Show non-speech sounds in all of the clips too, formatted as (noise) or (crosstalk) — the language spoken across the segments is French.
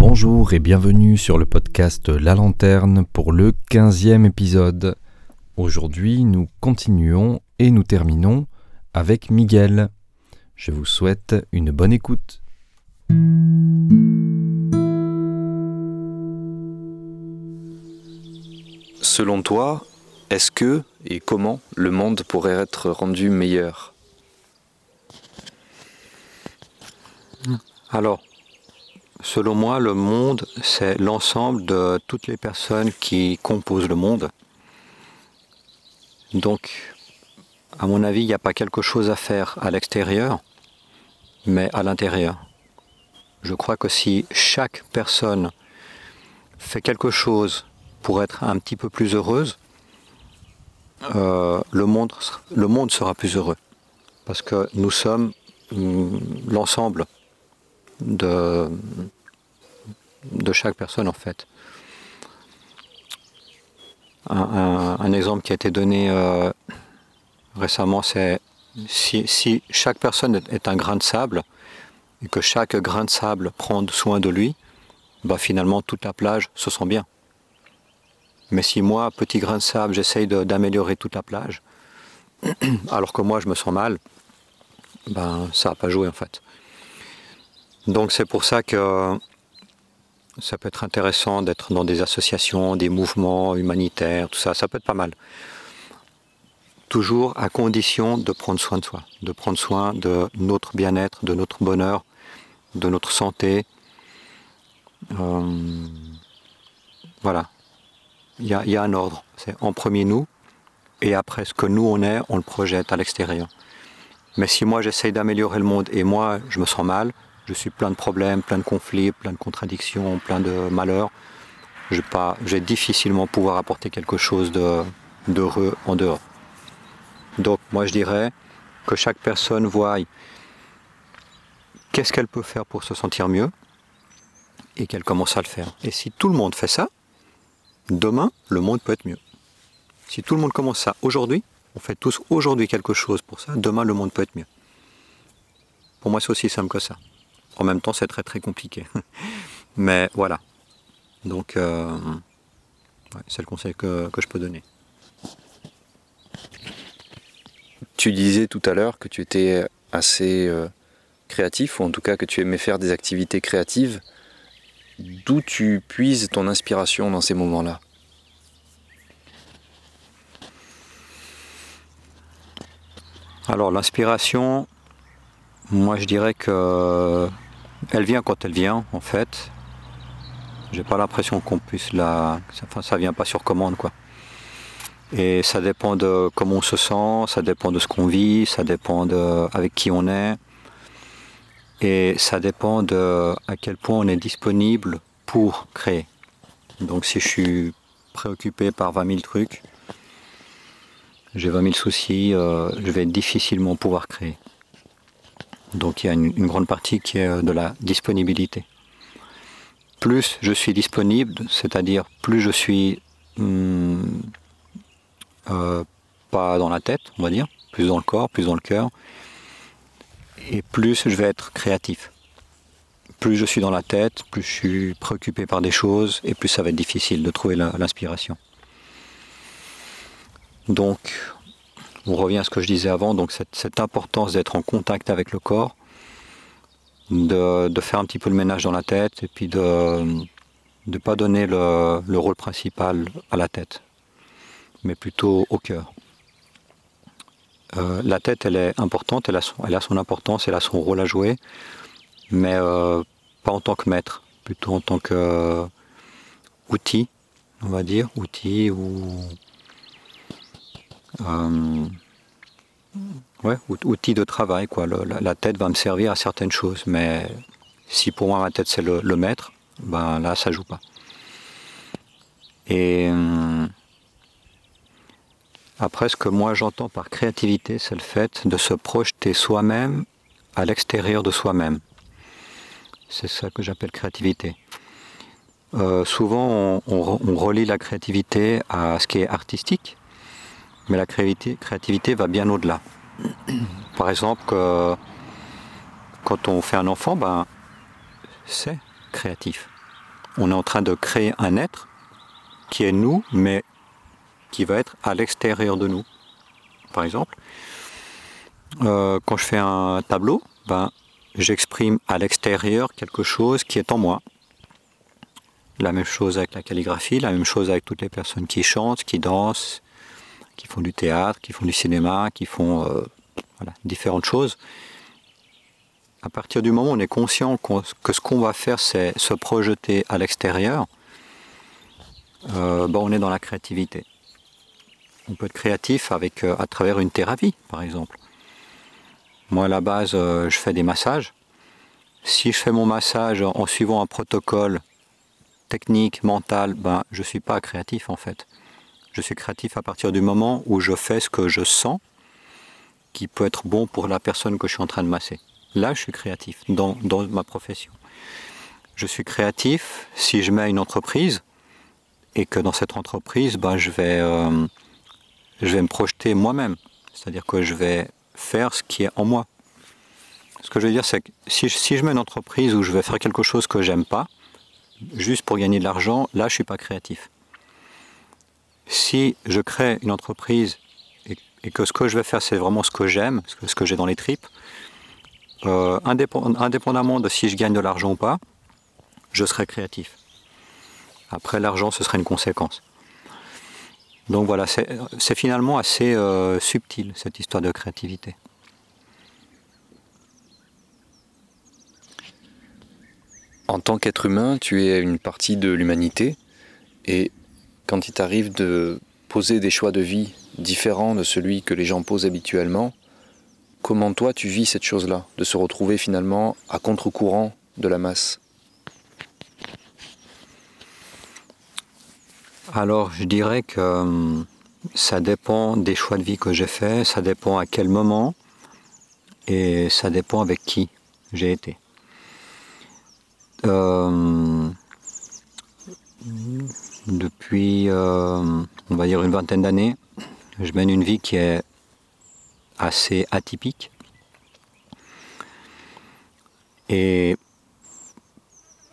Bonjour et bienvenue sur le podcast La Lanterne pour le 15e épisode. Aujourd'hui, nous continuons et nous terminons avec Miguel. Je vous souhaite une bonne écoute. Selon toi, est-ce que et comment le monde pourrait être rendu meilleur? Alors, selon moi, le monde, c'est l'ensemble de toutes les personnes qui composent le monde. Donc, à mon avis, il n'y a pas quelque chose à faire à l'extérieur, mais à l'intérieur. Je crois que si chaque personne fait quelque chose pour être un petit peu plus heureuse, euh, le, monde, sera plus heureux. Parce que nous sommes mm, l'ensemble de, chaque personne en fait. Un, exemple qui a été donné euh, récemment, c'est si, chaque personne est un grain de sable et que chaque grain de sable prend soin de lui, bah finalement toute la plage se sent bien. Mais si moi, petit grain de sable, j'essaye d'améliorer toute la plage, (clears throat) alors que moi je me sens mal, ben ça n'a pas joué en fait. Donc c'est pour ça que ça peut être intéressant d'être dans des associations, des mouvements humanitaires, tout ça, ça peut être pas mal. Toujours à condition de prendre soin de soi, de prendre soin de notre bien-être, de notre bonheur, de notre santé. Euh, voilà. Il y, y a, un ordre. C'est en premier nous, et après ce que nous on est, on le projette à l'extérieur. Mais si moi j'essaye d'améliorer le monde et moi je me sens mal, je suis plein de problèmes, plein de conflits, plein de contradictions, plein de malheurs. Je vais difficilement pouvoir apporter quelque chose d'heureux en dehors. Donc moi je dirais que chaque personne voit qu'est-ce qu'elle peut faire pour se sentir mieux et qu'elle commence à le faire. Et si tout le monde fait ça, demain, le monde peut être mieux. Si tout le monde commence ça aujourd'hui, on fait tous aujourd'hui quelque chose pour ça, demain le monde peut être mieux. Pour moi, c'est aussi simple que ça. En même temps, c'est très très compliqué. (laughs) Mais voilà. Donc, euh, c'est le conseil que, je peux donner. Tu disais tout à l'heure que tu étais assez euh, créatif, ou en tout cas que tu aimais faire des activités créatives. D'où tu puises ton inspiration dans ces moments-là? Alors l'inspiration, moi je dirais que elle vient quand elle vient, en fait. J'ai pas l'impression qu'on puisse la. Enfin, ça vient pas sur commande, quoi. Et ça dépend de comment on se sent, ça dépend de ce qu'on vit, ça dépend de avec qui on est. Et ça dépend de à quel point on est disponible pour créer. Donc si je suis préoccupé par 20 000 trucs, j'ai 20 000 soucis, euh, je vais difficilement pouvoir créer. Donc il y a une, grande partie qui est euh, de la disponibilité. Plus je suis disponible, c'est-à-dire plus je suis hmm, euh, pas dans la tête, on va dire, plus dans le corps, plus dans le cœur, et plus je vais être créatif. Plus je suis dans la tête, plus je suis préoccupé par des choses, et plus ça va être difficile de trouver l'inspiration. Donc on revient à ce que je disais avant, donc cette, importance d'être en contact avec le corps, de, faire un petit peu le ménage dans la tête et puis de ne pas donner le, rôle principal à la tête, mais plutôt au cœur. Euh, la tête, elle est importante, elle a, son, importance, elle a son rôle à jouer, mais euh, pas en tant que maître, plutôt en tant qu'outil, on va dire, outil ou euh, ouais, outil de travail. Quoi. la, tête va me servir à certaines choses, mais si pour moi ma tête c'est le, maître, ben là ça joue pas. Et euh, après, ce que moi j'entends par créativité, c'est le fait de se projeter soi-même à l'extérieur de soi-même. C'est ça que j'appelle créativité. Euh, souvent, on, relie la créativité à ce qui est artistique, mais la créativité, va bien au-delà. Par exemple, quand on fait un enfant, ben, c'est créatif. on est en train de créer un être qui est nous, mais qui va être à l'extérieur de nous. Par exemple, euh, quand je fais un tableau, ben, j'exprime à l'extérieur quelque chose qui est en moi. La même chose avec la calligraphie, la même chose avec toutes les personnes qui chantent, qui dansent, qui font du théâtre, qui font du cinéma, qui font euh, différentes choses. À partir du moment où on est conscient que ce qu'on va faire, c'est se projeter à l'extérieur, euh, ben, on est dans la créativité. On peut être créatif avec, euh, à travers une thérapie, par exemple. Moi, à la base, je fais des massages. Si je fais mon massage en suivant un protocole technique, mental, ben, je ne suis pas créatif en fait. Je suis créatif à partir du moment où je fais ce que je sens qui peut être bon pour la personne que je suis en train de masser. Là, je suis créatif dans, ma profession. Je suis créatif si je mets une entreprise et que dans cette entreprise, ben, je, vais, euh, je vais me projeter moi-même. C'est-à-dire que je vais faire ce qui est en moi. Ce que je veux dire, c'est que si, si je mets une entreprise où je vais faire quelque chose que j'aime pas, juste pour gagner de l'argent, là, je ne suis pas créatif. Si je crée une entreprise et, que ce que je vais faire, c'est vraiment ce que j'aime, ce que, j'ai dans les tripes, euh, indépendamment de si je gagne de l'argent ou pas, je serai créatif. Après, l'argent, ce serait une conséquence. Donc voilà, c'est finalement assez euh, subtil, cette histoire de créativité. en tant qu'être humain, tu es une partie de l'humanité et quand il t'arrive de poser des choix de vie différents de celui que les gens posent habituellement, comment toi tu vis cette chose-là, de se retrouver finalement à contre-courant de la masse? Alors je dirais que hum, ça dépend des choix de vie que j'ai faits, ça dépend à quel moment et ça dépend avec qui j'ai été. Euh, depuis, euh, on va dire, une vingtaine d'années, je mène une vie qui est assez atypique. Et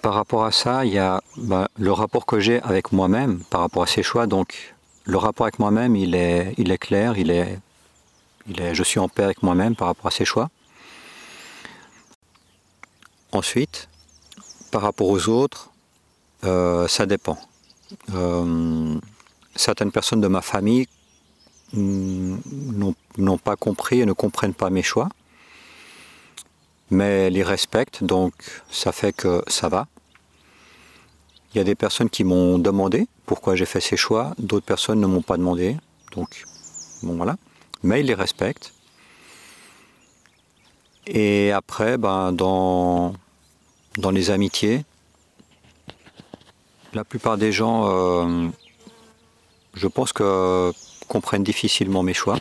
par rapport à ça, il y a bah, le rapport que j'ai avec moi-même par rapport à ces choix. Donc, le rapport avec moi-même, il est, il est clair, il est, je suis en paix avec moi-même par rapport à ces choix. Ensuite, par rapport aux autres, euh, ça dépend. Euh, certaines personnes de ma famille n'ont pas compris et ne comprennent pas mes choix, mais les respectent, donc ça fait que ça va. Il y a des personnes qui m'ont demandé pourquoi j'ai fait ces choix, d'autres personnes ne m'ont pas demandé, donc bon voilà. Mais ils les respectent. Et après, ben, dans les amitiés, la plupart des gens, euh, je pense que comprennent difficilement mes choix.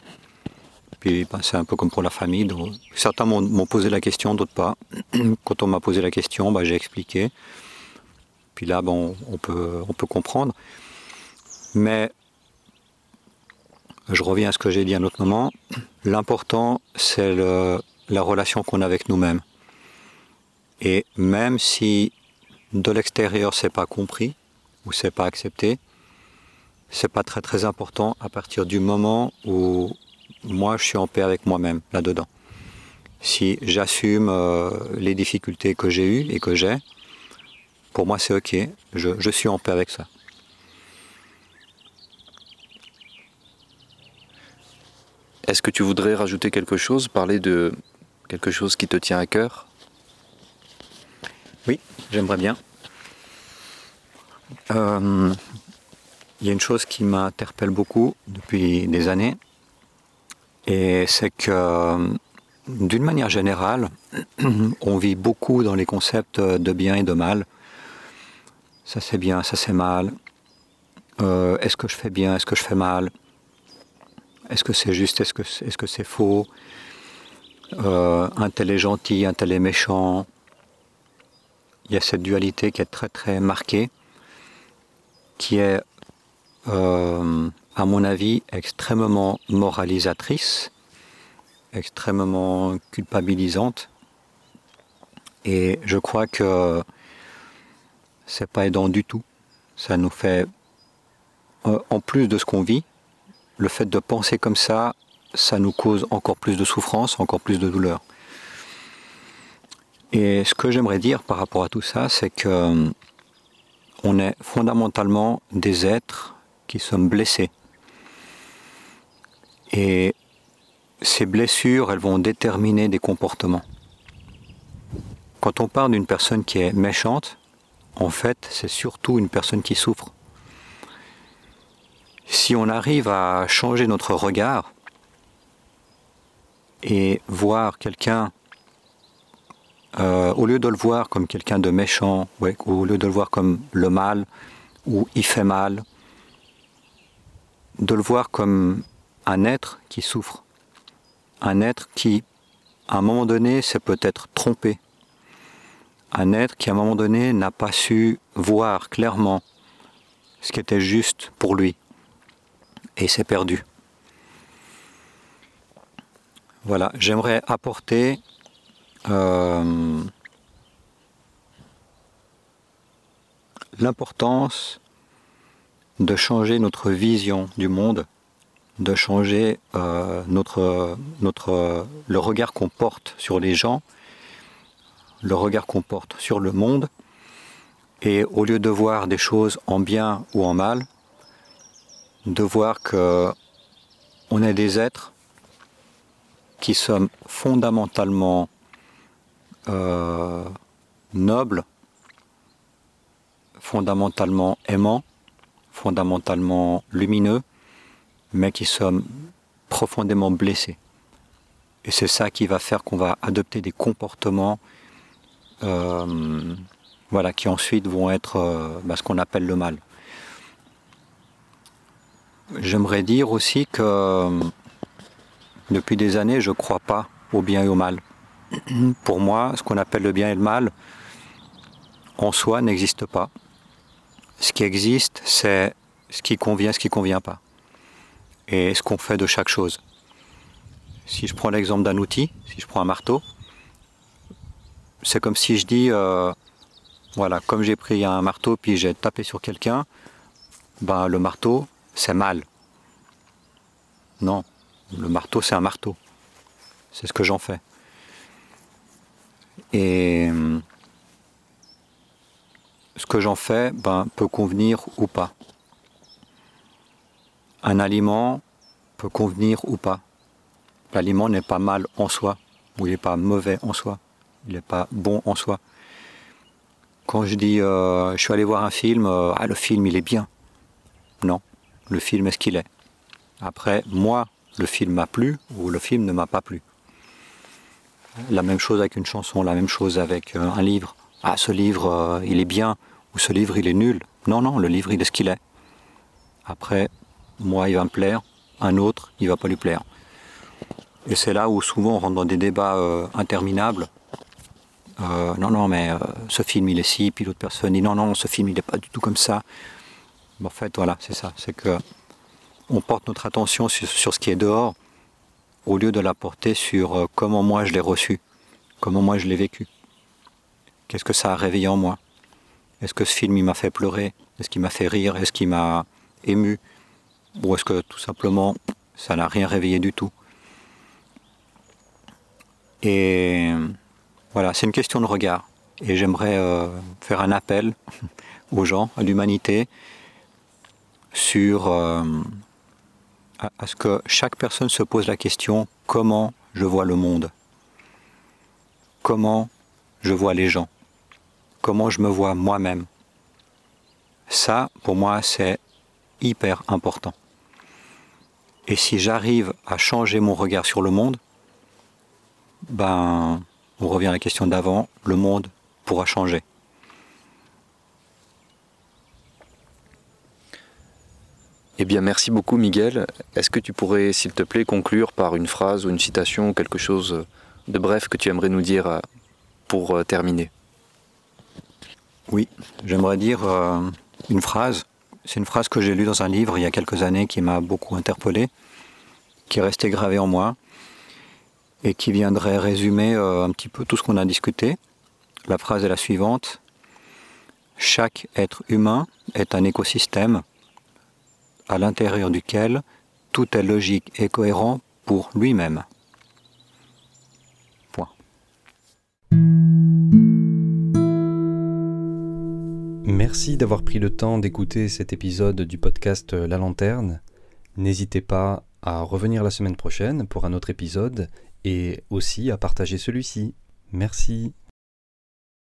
Puis ben, c'est un peu comme pour la famille. certains m'ont posé la question, d'autres pas. (clears throat) Quand on m'a posé la question, ben, j'ai expliqué. Puis là, peut, on peut comprendre. Mais je reviens à ce que j'ai dit à un autre moment. L'important, c'est la relation qu'on a avec nous-mêmes. Et même si de l'extérieur c'est pas compris ou c'est pas accepté, c'est pas très très important à partir du moment où moi je suis en paix avec moi-même là-dedans. Si j'assume euh, les difficultés que j'ai eues et que j'ai, pour moi c'est ok, je, je suis en paix avec ça. Est-ce que tu voudrais rajouter quelque chose, parler de quelque chose qui te tient à cœur? Oui, j'aimerais bien. Euh, il y a une chose qui m'interpelle beaucoup depuis des années, et c'est que d'une manière générale, (clears throat) on vit beaucoup dans les concepts de bien et de mal. Ça c'est bien, ça c'est mal. Euh, est-ce que je fais bien, est-ce que je fais mal? Est-ce que c'est juste, est-ce que c'est -ce c'est faux? Euh, Un tel est gentil, un tel est méchant il y a cette dualité qui est très très marquée, qui est, euh, à mon avis, extrêmement moralisatrice, extrêmement culpabilisante. Et je crois que c'est pas aidant du tout. Ça nous fait, euh, en plus de ce qu'on vit, le fait de penser comme ça, ça nous cause encore plus de souffrance, encore plus de douleur. Et ce que j'aimerais dire par rapport à tout ça, c'est que euh, on est fondamentalement des êtres qui sommes blessés. Et ces blessures, elles vont déterminer des comportements. Quand on parle d'une personne qui est méchante, en fait, c'est surtout une personne qui souffre. Si on arrive à changer notre regard et voir quelqu'un, euh, au lieu de le voir comme quelqu'un de méchant, au lieu de le voir comme le mal, ou il fait mal, de le voir comme un être qui souffre, un être qui, à un moment donné, s'est peut-être trompé, un être qui, à un moment donné, n'a pas su voir clairement ce qui était juste pour lui. Et s'est perdu. Voilà, j'aimerais apporter euh, l'importance de changer notre vision du monde, de changer euh, notre, notre, le regard qu'on porte sur les gens, le regard qu'on porte sur le monde, et au lieu de voir des choses en bien ou en mal, de voir que on est des êtres qui sommes fondamentalement euh, nobles, fondamentalement aimants, fondamentalement lumineux, mais qui sommes profondément blessés. Et c'est ça qui va faire qu'on va adopter des comportements euh, voilà, qui ensuite vont être euh, bah, ce qu'on appelle le mal. J'aimerais dire aussi que depuis des années, je ne crois pas au bien et au mal. Pour moi, ce qu'on appelle le bien et le mal, en soi, n'existe pas. Ce qui existe, c'est ce qui convient, ce qui ne convient pas. Et ce qu'on fait de chaque chose. Si je prends l'exemple d'un outil, si je prends un marteau, c'est comme si je dis, euh, voilà, comme j'ai pris un marteau puis j'ai tapé sur quelqu'un, ben le marteau, c'est mal. Non, le marteau, c'est un marteau. C'est ce que j'en fais. Et ce que j'en fais ben, peut convenir ou pas. Un aliment peut convenir ou pas. L'aliment n'est pas mal en soi, ou il n'est pas mauvais en soi, il n'est pas bon en soi. Quand je dis euh, je suis allé voir un film, euh, ah le film il est bien. Non, le film est ce qu'il est. Après, moi, le film m'a plu ou le film ne m'a pas plu. La même chose avec une chanson, la même chose avec euh, un livre. Ah, ce livre, euh, il est bien, ou ce livre, il est nul. Non, non, le livre, il est ce qu'il est. Après, moi, il va me plaire, un autre, il va pas lui plaire. Et c'est là où souvent on rentre dans des débats euh, interminables. non, non, mais ce film, il est si, puis l'autre personne dit non, non, ce film, il n'est pas du tout comme ça. en fait, voilà, c'est ça. C'est que on porte notre attention sur, ce qui est dehors au lieu de la porter sur euh, comment moi je l'ai reçu, comment moi je l'ai vécu. Qu'est-ce que ça a réveillé en moi? Est-ce que ce film il m'a fait pleurer? Est-ce qu'il m'a fait rire? Est-ce qu'il m'a ému? Ou est-ce que tout simplement ça n'a rien réveillé du tout? Et voilà, c'est une question de regard. Et j'aimerais euh, faire un appel (laughs) aux gens, à l'humanité, sur euh, à, ce que chaque personne se pose la question comment je vois le monde? Comment je vois les gens? Comment je me vois moi-même? Ça, pour moi, c'est hyper important. Et si j'arrive à changer mon regard sur le monde, ben, on revient à la question d'avant, le monde pourra changer. Eh bien, merci beaucoup, Miguel. Est-ce que tu pourrais, s'il te plaît, conclure par une phrase ou une citation, quelque chose de bref que tu aimerais nous dire euh, pour euh, terminer? Oui, j'aimerais dire euh, une phrase. C'est une phrase que j'ai lue dans un livre il y a quelques années qui m'a beaucoup interpellé, qui est restée gravée en moi et qui viendrait résumer un petit peu tout ce qu'on a discuté. La phrase est la suivante. chaque être humain est un écosystème à l'intérieur duquel tout est logique et cohérent pour lui-même. Point. Merci d'avoir pris le temps d'écouter cet épisode du podcast La Lanterne. N'hésitez pas à revenir la semaine prochaine pour un autre épisode et aussi à partager celui-ci. Merci.